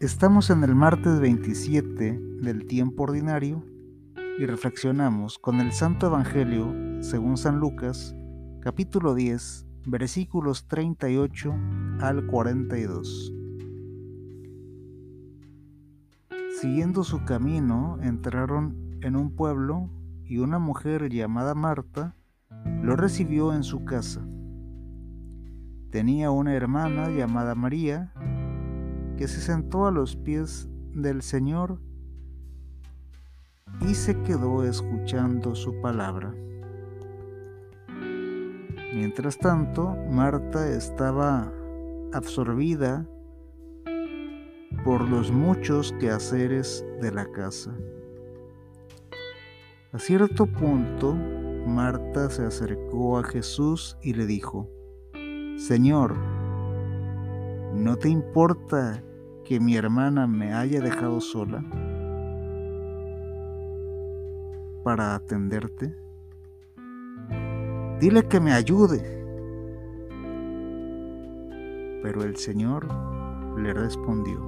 Estamos en el martes 27 del tiempo ordinario y reflexionamos con el Santo Evangelio según San Lucas, capítulo 10, versículos 38 al 42. Siguiendo su camino, entraron en un pueblo y una mujer llamada Marta lo recibió en su casa. Tenía una hermana llamada María, que se sentó a los pies del Señor y se quedó escuchando su palabra. Mientras tanto, Marta estaba absorbida por los muchos quehaceres de la casa. A cierto punto, Marta se acercó a Jesús y le dijo, Señor, ¿no te importa que mi hermana me haya dejado sola para atenderte? Dile que me ayude. Pero el Señor le respondió,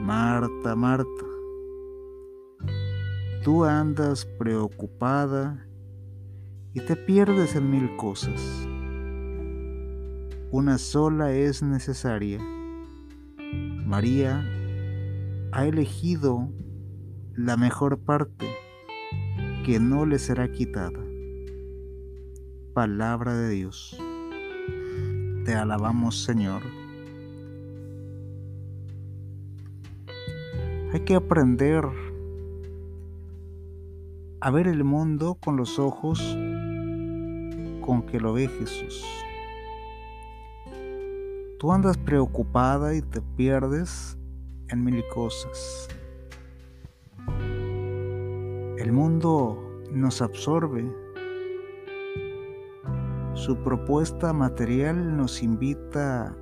Marta, Marta, tú andas preocupada y te pierdes en mil cosas. Una sola es necesaria María ha elegido la mejor parte que no le será quitada. Palabra de Dios. Te alabamos Señor. Hay que aprender a ver el mundo con los ojos con que lo ve Jesús. Tú andas preocupada y te pierdes en mil cosas. El mundo nos absorbe. Su propuesta material nos invita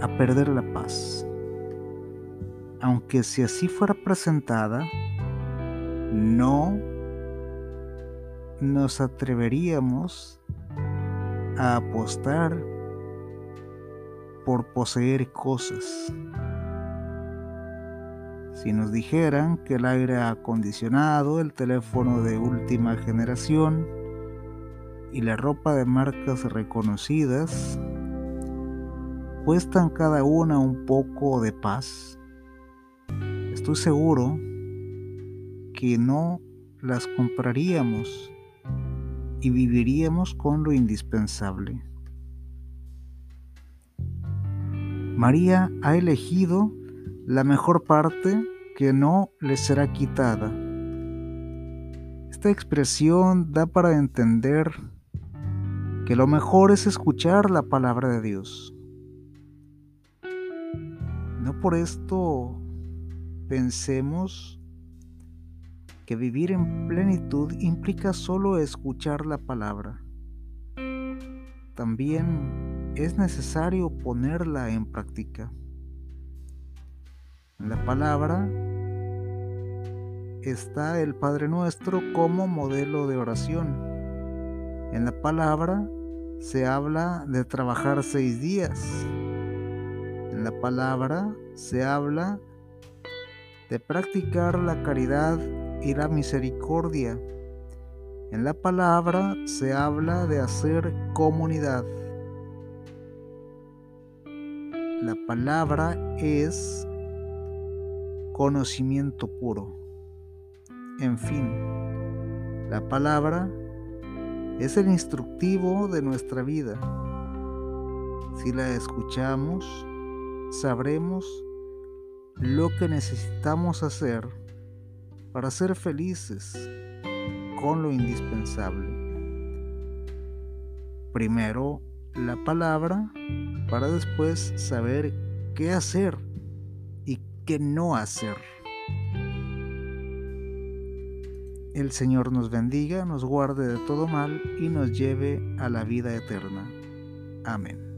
a perder la paz. Aunque si así fuera presentada, no nos atreveríamos a apostar por poseer cosas. Si nos dijeran que el aire acondicionado, el teléfono de última generación y la ropa de marcas reconocidas cuestan cada una un poco de paz, estoy seguro que no las compraríamos y viviríamos con lo indispensable. María ha elegido la mejor parte que no le será quitada. Esta expresión da para entender que lo mejor es escuchar la palabra de Dios. No por esto pensemos que vivir en plenitud implica solo escuchar la palabra. También es necesario ponerla en práctica. En la palabra está el Padre Nuestro como modelo de oración. En la palabra se habla de trabajar seis días. En la palabra se habla de practicar la caridad y la misericordia. En la palabra se habla de hacer comunidad. La palabra es conocimiento puro. En fin, la palabra es el instructivo de nuestra vida. Si la escuchamos, sabremos lo que necesitamos hacer para ser felices con lo indispensable. Primero la palabra para después saber qué hacer y qué no hacer. El Señor nos bendiga, nos guarde de todo mal y nos lleve a la vida eterna. Amén.